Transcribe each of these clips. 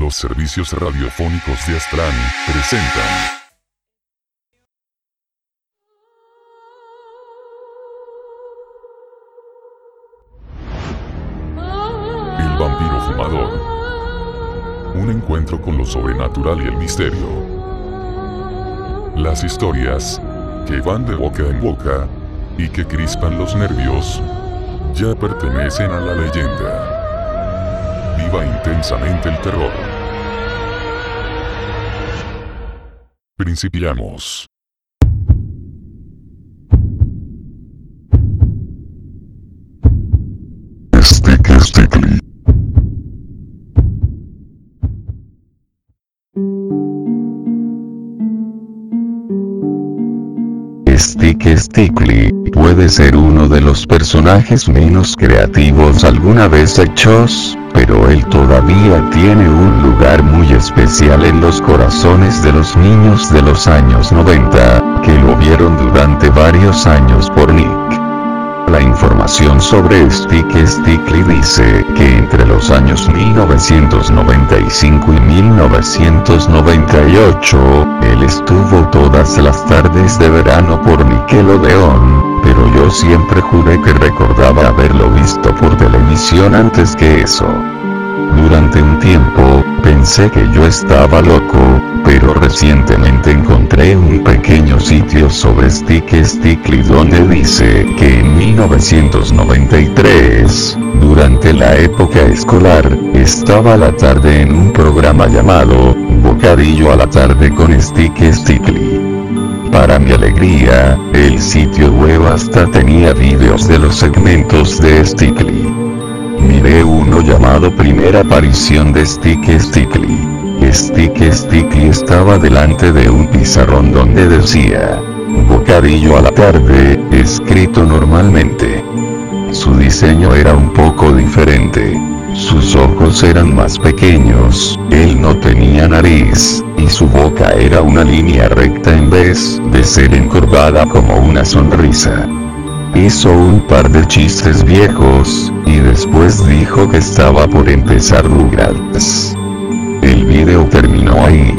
Los servicios radiofónicos de Astran presentan. El vampiro fumador. Un encuentro con lo sobrenatural y el misterio. Las historias que van de boca en boca y que crispan los nervios ya pertenecen a la leyenda. Intensamente el terror. Principiamos. Sticky Stickly. Stick Stickly puede ser uno de los personajes menos creativos alguna vez hechos, pero él todavía tiene un lugar muy especial en los corazones de los niños de los años 90, que lo vieron durante varios años por Nick. La información sobre Stick Stickly dice que entre los años 1995 y 1998, él estuvo todas las tardes de verano por Nickelodeon, pero yo siempre juré que recordaba haberlo visto por televisión antes que eso. Durante un tiempo, pensé que yo estaba loco, pero recientemente encontré un pequeño sitio sobre Stick Stickly donde dice que en 1993, durante la época escolar, estaba la tarde en un programa llamado Bocadillo a la tarde con Stick Stickly. Para mi alegría, el sitio web hasta tenía vídeos de los segmentos de Stickly. Miré uno llamado Primera aparición de Stick Stickly. Stick Stickly estaba delante de un pizarrón donde decía, Bocadillo a la tarde, escrito normalmente. Su diseño era un poco diferente. Sus ojos eran más pequeños, él no tenía nariz, y su boca era una línea recta en vez de ser encorvada como una sonrisa. Hizo un par de chistes viejos, y después dijo que estaba por empezar Rugrats. El video terminó ahí.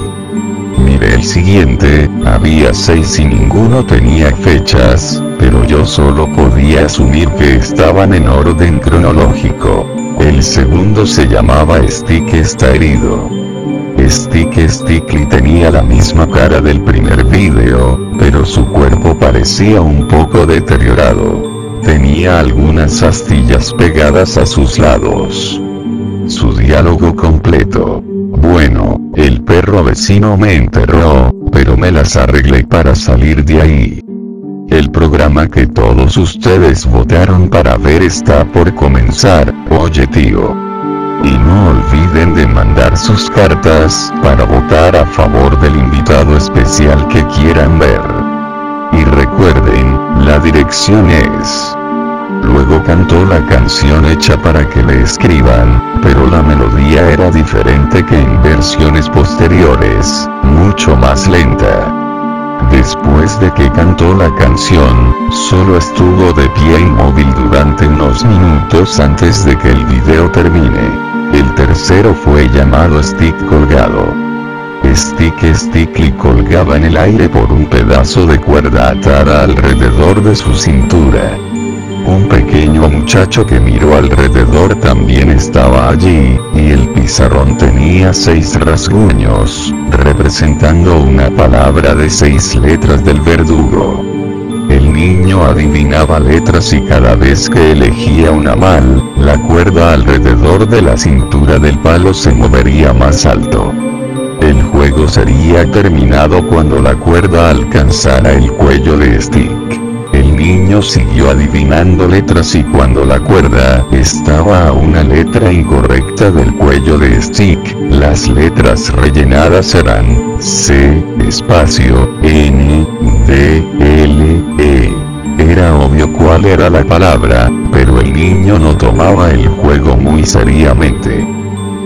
Miré el siguiente, había seis y ninguno tenía fechas, pero yo solo podía asumir que estaban en orden cronológico. El segundo se llamaba Stick está herido. Stick Stickly tenía la misma cara del primer video, pero su cuerpo parecía un poco deteriorado. Tenía algunas astillas pegadas a sus lados. Su diálogo completo. Bueno, el perro vecino me enterró, pero me las arreglé para salir de ahí. El programa que todos ustedes votaron para ver está por comenzar, oye tío. Y no olviden de mandar sus cartas para votar a favor del invitado especial que quieran ver. Y recuerden, la dirección es... Luego cantó la canción hecha para que le escriban, pero la melodía era diferente que en versiones posteriores, mucho más lenta. Después de que cantó la canción, solo estuvo de pie inmóvil durante unos minutos antes de que el video termine. El tercero fue llamado Stick Colgado. Stick Stickly colgaba en el aire por un pedazo de cuerda atada alrededor de su cintura. Un pequeño muchacho que miró alrededor también estaba allí, y el pizarrón tenía seis rasguños, representando una palabra de seis letras del verdugo. El niño adivinaba letras y cada vez que elegía una mal, la cuerda alrededor de la cintura del palo se movería más alto. El juego sería terminado cuando la cuerda alcanzara el cuello de Stick. El niño siguió adivinando letras y cuando la cuerda estaba a una letra incorrecta del cuello de Stick, las letras rellenadas eran C, espacio, N, D, L. Era obvio cuál era la palabra, pero el niño no tomaba el juego muy seriamente.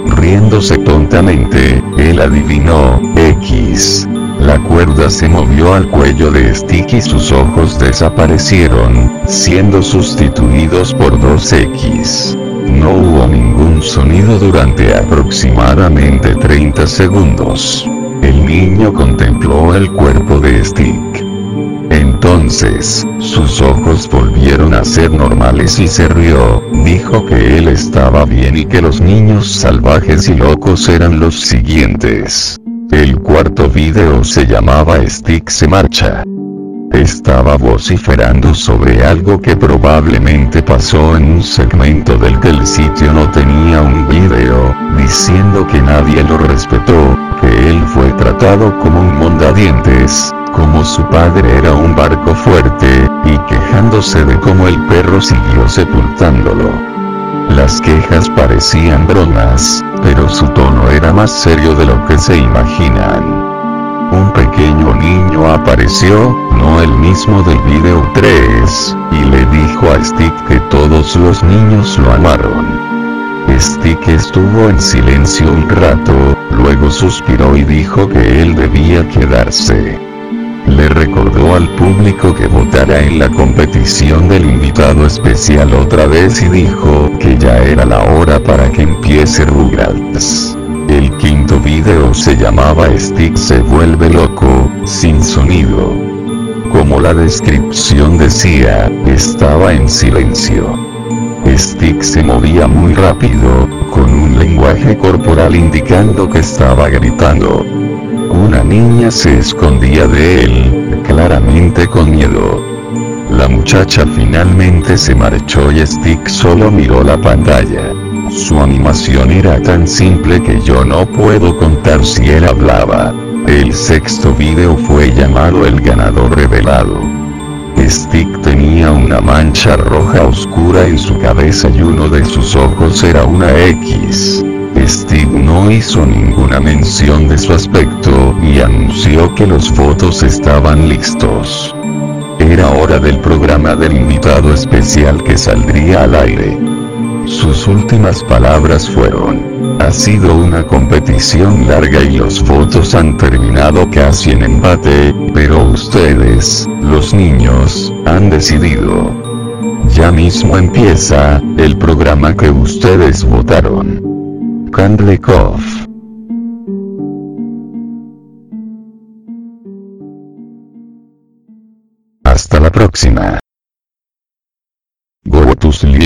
Riéndose tontamente, él adivinó, X. La cuerda se movió al cuello de Stick y sus ojos desaparecieron, siendo sustituidos por dos X. No hubo ningún sonido durante aproximadamente 30 segundos. El niño contempló el cuerpo de Stick. Entonces, sus ojos volvieron a ser normales y se rió, dijo que él estaba bien y que los niños salvajes y locos eran los siguientes. El cuarto video se llamaba Stick se marcha. Estaba vociferando sobre algo que probablemente pasó en un segmento del que el sitio no tenía un video, diciendo que nadie lo respetó, que él fue tratado como un mondadientes, como su padre era un barco fuerte, y quejándose de cómo el perro siguió sepultándolo. Las quejas parecían bromas, pero su tono era más serio de lo que se imaginan. Un pequeño niño apareció, no el mismo del video 3, y le dijo a Stick que todos los niños lo amaron. Stick estuvo en silencio un rato, luego suspiró y dijo que él debía quedarse. Le recordó al público que votara en la competición del invitado especial otra vez y dijo que ya era la hora para que empiece Rugrats. El quinto video se llamaba Stick se vuelve loco, sin sonido. Como la descripción decía, estaba en silencio. Stick se movía muy rápido, con un lenguaje corporal indicando que estaba gritando. Una niña se escondía de él, claramente con miedo. La muchacha finalmente se marchó y Stick solo miró la pantalla. Su animación era tan simple que yo no puedo contar si él hablaba. El sexto video fue llamado El ganador revelado. Stick tenía una mancha roja oscura en su cabeza y uno de sus ojos era una X. Steve no hizo ninguna mención de su aspecto y anunció que los votos estaban listos. Era hora del programa del invitado especial que saldría al aire. Sus últimas palabras fueron, ha sido una competición larga y los votos han terminado casi en empate, pero ustedes, los niños, han decidido. Ya mismo empieza, el programa que ustedes votaron. Kandlikov. Hasta la próxima. Go to sleep.